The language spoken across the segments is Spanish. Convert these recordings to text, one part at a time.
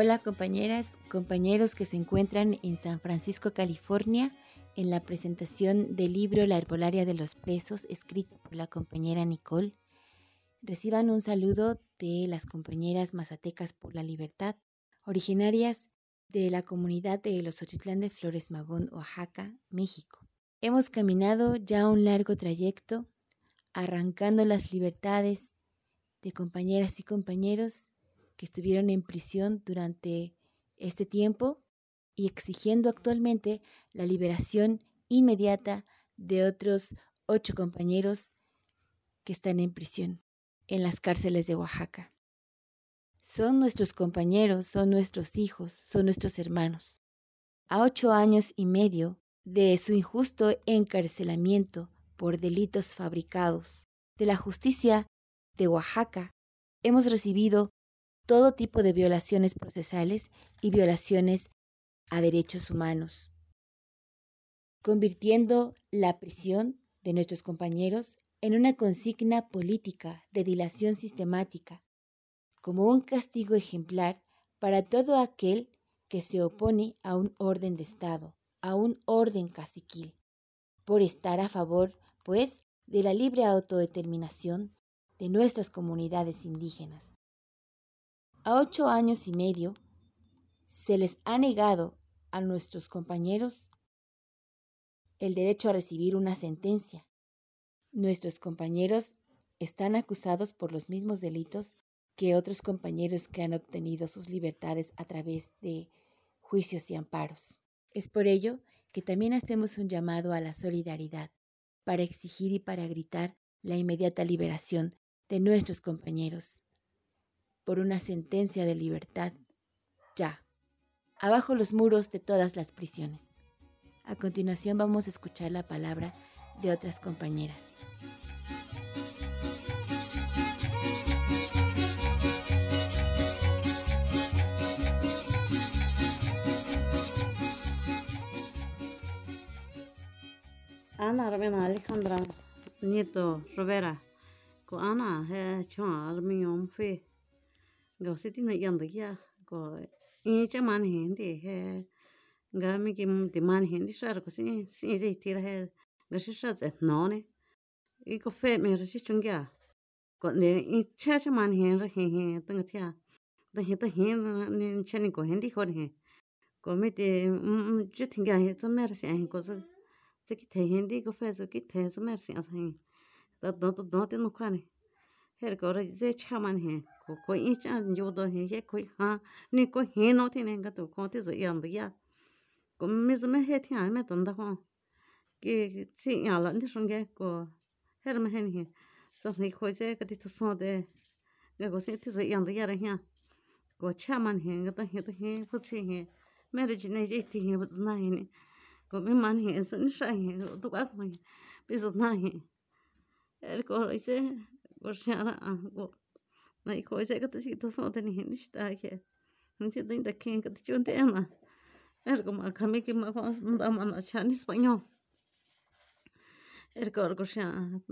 Hola compañeras, compañeros que se encuentran en San Francisco, California, en la presentación del libro La Herbolaria de los Presos, escrito por la compañera Nicole. Reciban un saludo de las compañeras mazatecas por la libertad, originarias de la comunidad de los Ochitlán de Flores Magón, Oaxaca, México. Hemos caminado ya un largo trayecto, arrancando las libertades de compañeras y compañeros que estuvieron en prisión durante este tiempo y exigiendo actualmente la liberación inmediata de otros ocho compañeros que están en prisión en las cárceles de Oaxaca. Son nuestros compañeros, son nuestros hijos, son nuestros hermanos. A ocho años y medio de su injusto encarcelamiento por delitos fabricados de la justicia de Oaxaca, hemos recibido todo tipo de violaciones procesales y violaciones a derechos humanos, convirtiendo la prisión de nuestros compañeros en una consigna política de dilación sistemática, como un castigo ejemplar para todo aquel que se opone a un orden de Estado, a un orden caciquil, por estar a favor, pues, de la libre autodeterminación de nuestras comunidades indígenas. A ocho años y medio se les ha negado a nuestros compañeros el derecho a recibir una sentencia. Nuestros compañeros están acusados por los mismos delitos que otros compañeros que han obtenido sus libertades a través de juicios y amparos. Es por ello que también hacemos un llamado a la solidaridad para exigir y para gritar la inmediata liberación de nuestros compañeros por una sentencia de libertad ya. Abajo los muros de todas las prisiones. A continuación vamos a escuchar la palabra de otras compañeras. Ana Ravena Alejandra Nieto Rivera. Ana almium nga usi di na yandagiya go in eh, cha maan hindi he nga mi ki di maan hindi shaar go si si e zi tira he nga shi shaar zay no ne. E I go fe me ra shi chungya go ne in cha cha maan hin ra hin hin tanga tia da hin da hin ni cha ni go hindi ho ne go mi di ju tingya he zo me ra si ahin go zo zi ki te hindi go fe zo ki te zo me ra si ahin da do do do di no kwa ne. Her go ra zay cha maan hin ko ko in cha jo do he he ko ha ni ko he no ti ne ga to ko ti zo yan da ya ko me zo me he ti a me tan da ko ke chi ya la ni shong ge ko her me he ni so ni ko je ka ti to so de ga ko se ti zo yan da ya ra ha ko cha man he ga ta he ta he fu chi he me re ji ne ji ti he bu na he ni ko me man he so ni sha he to ka ko bi zo na he er ko ise ko sha ra ko na i ko se ka ti to so te ni ni sta ke ni ti tin ta ken ka ti chun te na er ko ma ka mi ki ma ko da ma na cha ni español er ko ko sha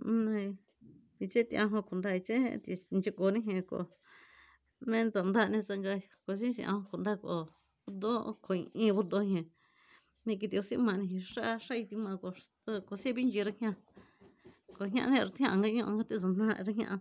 ne i che ti a ho kun dai che ti ni ko ni he ko men tan da ne sang ga ko si si a kun da ko do ko i bu do he me ki ti si ma ni sha sha i ti ma ko ko se bin ji ra kya ko nya ne er ti ang ga yo nga ti zon na ra kya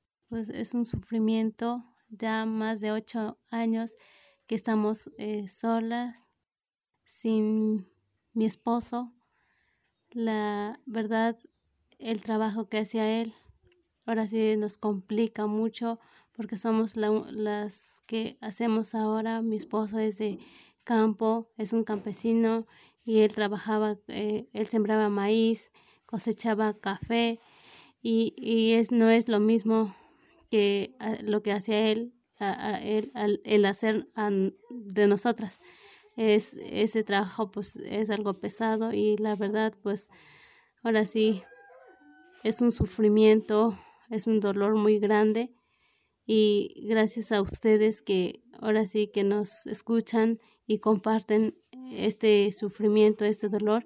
pues es un sufrimiento, ya más de ocho años que estamos eh, solas, sin mi esposo. La verdad, el trabajo que hacía él, ahora sí nos complica mucho porque somos la, las que hacemos ahora. Mi esposo es de campo, es un campesino y él trabajaba, eh, él sembraba maíz, cosechaba café y, y es, no es lo mismo que lo que hacía él. el, el, hacer de nosotras. Es, ese trabajo pues es algo pesado y la verdad pues ahora sí es un sufrimiento, es un dolor muy grande y gracias a ustedes que ahora sí que nos escuchan y comparten este sufrimiento, este dolor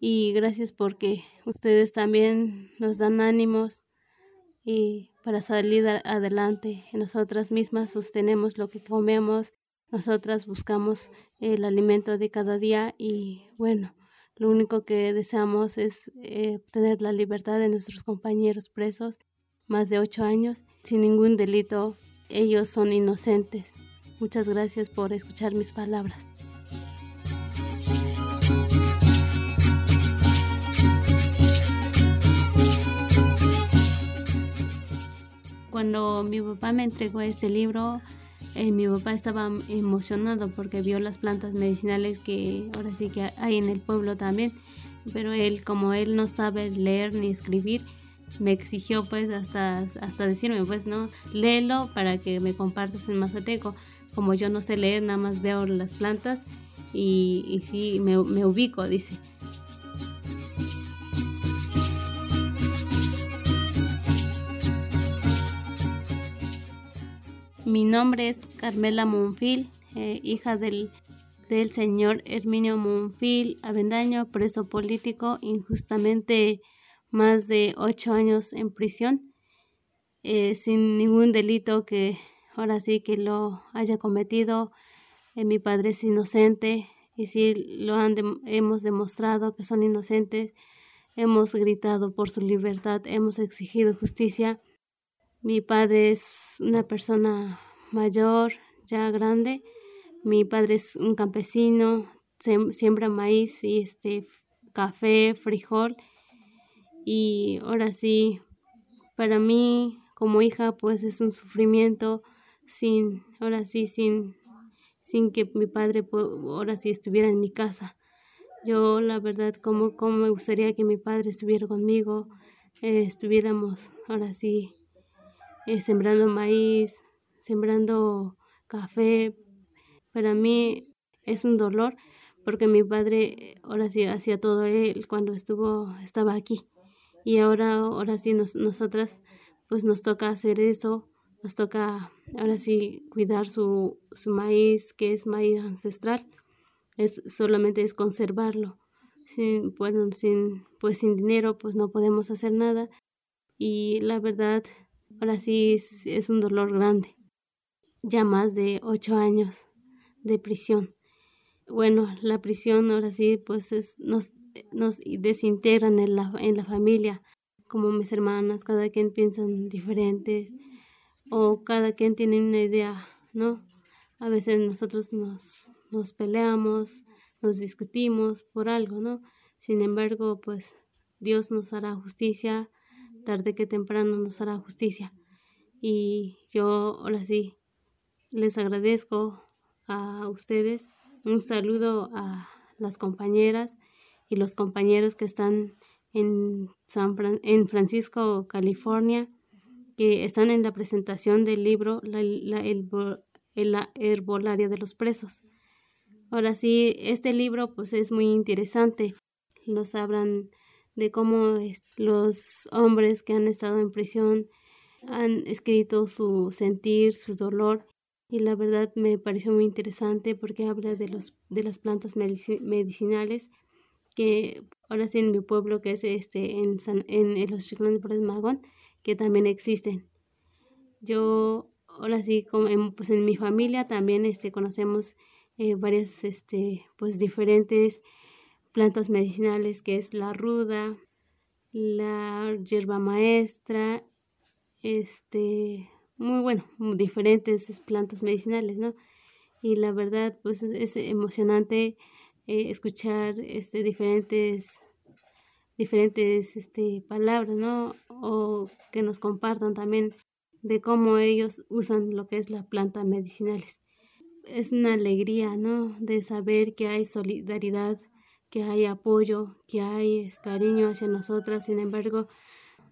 y gracias porque ustedes también nos dan ánimos y para salir adelante. Nosotras mismas sostenemos lo que comemos, nosotras buscamos el alimento de cada día y bueno, lo único que deseamos es eh, tener la libertad de nuestros compañeros presos, más de ocho años, sin ningún delito. Ellos son inocentes. Muchas gracias por escuchar mis palabras. Cuando mi papá me entregó este libro, eh, mi papá estaba emocionado porque vio las plantas medicinales que ahora sí que hay en el pueblo también, pero él, como él no sabe leer ni escribir, me exigió pues hasta, hasta decirme pues no, léelo para que me compartas en Mazateco. Como yo no sé leer, nada más veo las plantas y, sí, me ubico, dice. Mi nombre es Carmela Monfil, eh, hija del, del señor Herminio Monfil Avendaño, preso político, injustamente más de ocho años en prisión, eh, sin ningún delito que ahora sí que lo haya cometido. Eh, mi padre es inocente y si lo han hemos demostrado que son inocentes. Hemos gritado por su libertad, hemos exigido justicia mi padre es una persona mayor, ya grande. Mi padre es un campesino, siembra maíz y este café, frijol. Y ahora sí, para mí como hija pues es un sufrimiento sin, ahora sí, sin, sin que mi padre ahora sí estuviera en mi casa. Yo la verdad como, como me gustaría que mi padre estuviera conmigo, eh, estuviéramos ahora sí eh, sembrando maíz, sembrando café. Para mí es un dolor porque mi padre ahora sí hacía todo él cuando estuvo estaba aquí. Y ahora ahora sí nos, nosotras pues nos toca hacer eso. Nos toca ahora sí cuidar su, su maíz que es maíz ancestral. Es solamente es conservarlo. Sin bueno sin pues sin dinero pues no podemos hacer nada. Y la verdad Ahora sí es, un dolor grande. Ya más de ocho años de prisión. Bueno, la prisión ahora sí pues es, nos, nos desintegran en la, en la familia. Como mis hermanas, cada quien piensan diferentes o cada quien tiene una idea, ¿no? A veces nosotros nos, nos peleamos, nos discutimos por algo, ¿no? Sin embargo, pues Dios nos hará justicia tarde que temprano nos hará justicia. Y yo ahora sí les agradezco a ustedes. Un saludo a las compañeras y los compañeros que están en San en Francisco, California, que están en la presentación del libro La, la, el, la herbolaria de los presos. Ahora sí, este libro pues es muy interesante. Nos hablan de cómo los hombres que han estado en prisión han escrito su sentir, su dolor y la verdad me pareció muy interesante porque habla de los de las plantas medicinales que ahora sí en mi pueblo que es este en, en, los chiclones de Magón que también existen. Yo ahora sí como en, pues en mi familia también este conocemos eh, varias este pues diferentes plantas medicinales que es la ruda, la hierba maestra, este, muy bueno, diferentes plantas medicinales, ¿no? Y la verdad, pues es, emocionante eh, escuchar este, diferentes, diferentes este, palabras, ¿no? O que nos compartan también de cómo ellos usan lo que es la planta medicinales. Es una alegría, ¿no? De saber que hay solidaridad que hay apoyo, que hay cariño hacia nosotras. Sin embargo,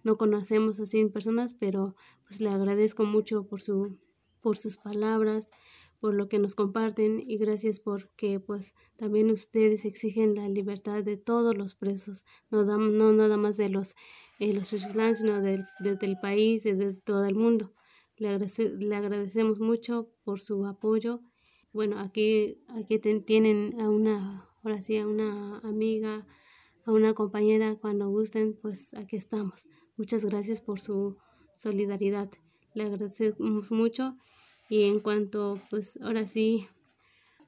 no conocemos así en personas, pero pues le agradezco mucho por su por sus palabras, por lo que nos comparten y gracias porque pues también ustedes exigen la libertad de todos los presos, no, no nada más de los, eh, los sino del país, de, de, todo el mundo. Le, le, agradecemos mucho por su apoyo. Bueno, aquí, aquí tienen a una, ahora sí, a una amiga, a una compañera, cuando gusten, pues aquí estamos. Muchas gracias por su solidaridad. Le agradecemos mucho y en cuanto, pues ahora sí,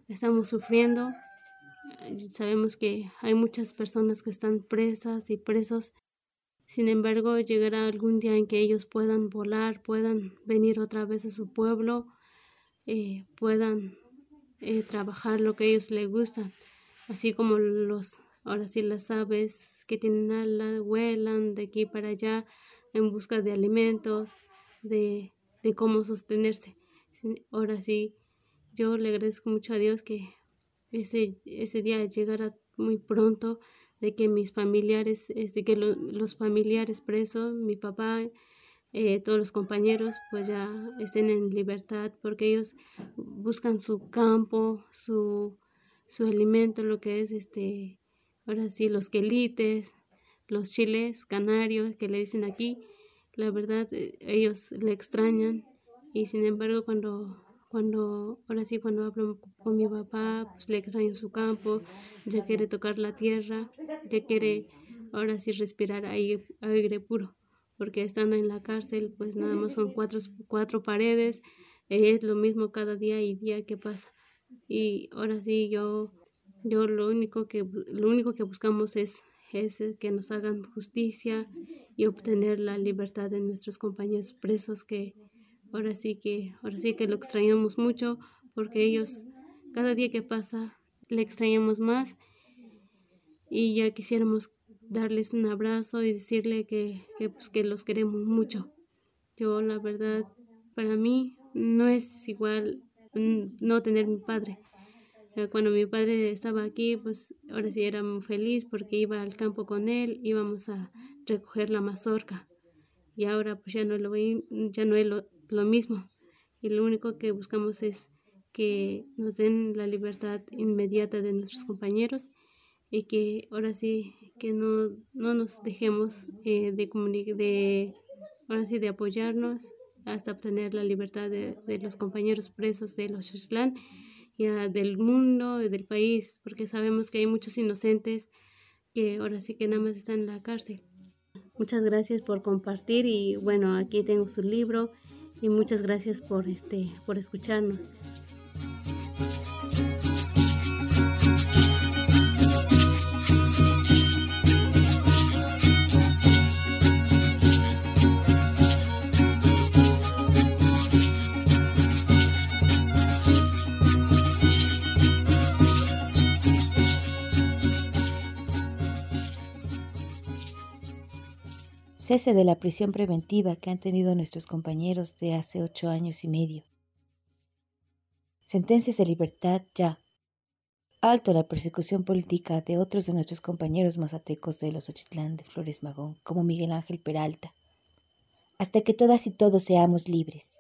estamos sufriendo, sabemos que hay muchas personas que están presas y presos. Sin embargo, llegará algún día en que ellos puedan volar, puedan venir otra vez a su pueblo, eh, puedan eh, trabajar lo que ellos les gustan, así como los, ahora sí, las aves que tienen alas, vuelan de aquí para allá en busca de alimentos, de, de cómo sostenerse. Ahora sí, yo le agradezco mucho a Dios que ese, ese día llegara muy pronto, de que mis familiares, de este, que los familiares presos, mi papá, eh, todos los compañeros, pues ya estén en libertad, porque ellos buscan su campo, su, su alimento, lo que es este, ahora sí, los quelites, los chiles canarios que le dicen aquí, la verdad, eh, ellos le extrañan y sin embargo, cuando, cuando, ahora sí, cuando hablo con mi papá, pues le extraño su campo, ya quiere tocar la tierra, ya quiere ahora sí respirar aire, aire puro, porque estando en la cárcel, pues nada más son cuatro, cuatro paredes, es lo mismo cada día y día que pasa. Y ahora sí, yo, yo lo único que, lo único que buscamos es es que nos hagan justicia y obtener la libertad de nuestros compañeros presos que ahora sí que, ahora sí que lo extrañamos mucho porque ellos cada día que pasa le extrañamos más y ya quisiéramos darles un abrazo y decirle que, que, pues, que los queremos mucho. Yo la verdad, para mí no es igual no tener mi padre. Cuando mi padre estaba aquí, pues ahora sí era feliz porque iba al campo con él, íbamos a recoger la mazorca. Y ahora pues ya no lo, ya no lo, lo mismo. Y lo único que buscamos es que nos den la libertad inmediata de nuestros compañeros y que ahora sí que no, no nos dejemos eh, de, de, ahora sí, de apoyarnos hasta obtener la libertad de, de los compañeros presos de los Xochtlán y del mundo y del país, porque sabemos que hay muchos inocentes que ahora sí que nada más están en la cárcel. Muchas gracias por compartir y bueno, aquí tengo su libro y muchas gracias por, este, por escucharnos. Cese de la prisión preventiva que han tenido nuestros compañeros de hace ocho años y medio. Sentencias de libertad ya. Alto la persecución política de otros de nuestros compañeros mazatecos de los Ochitlán de Flores Magón, como Miguel Ángel Peralta, hasta que todas y todos seamos libres.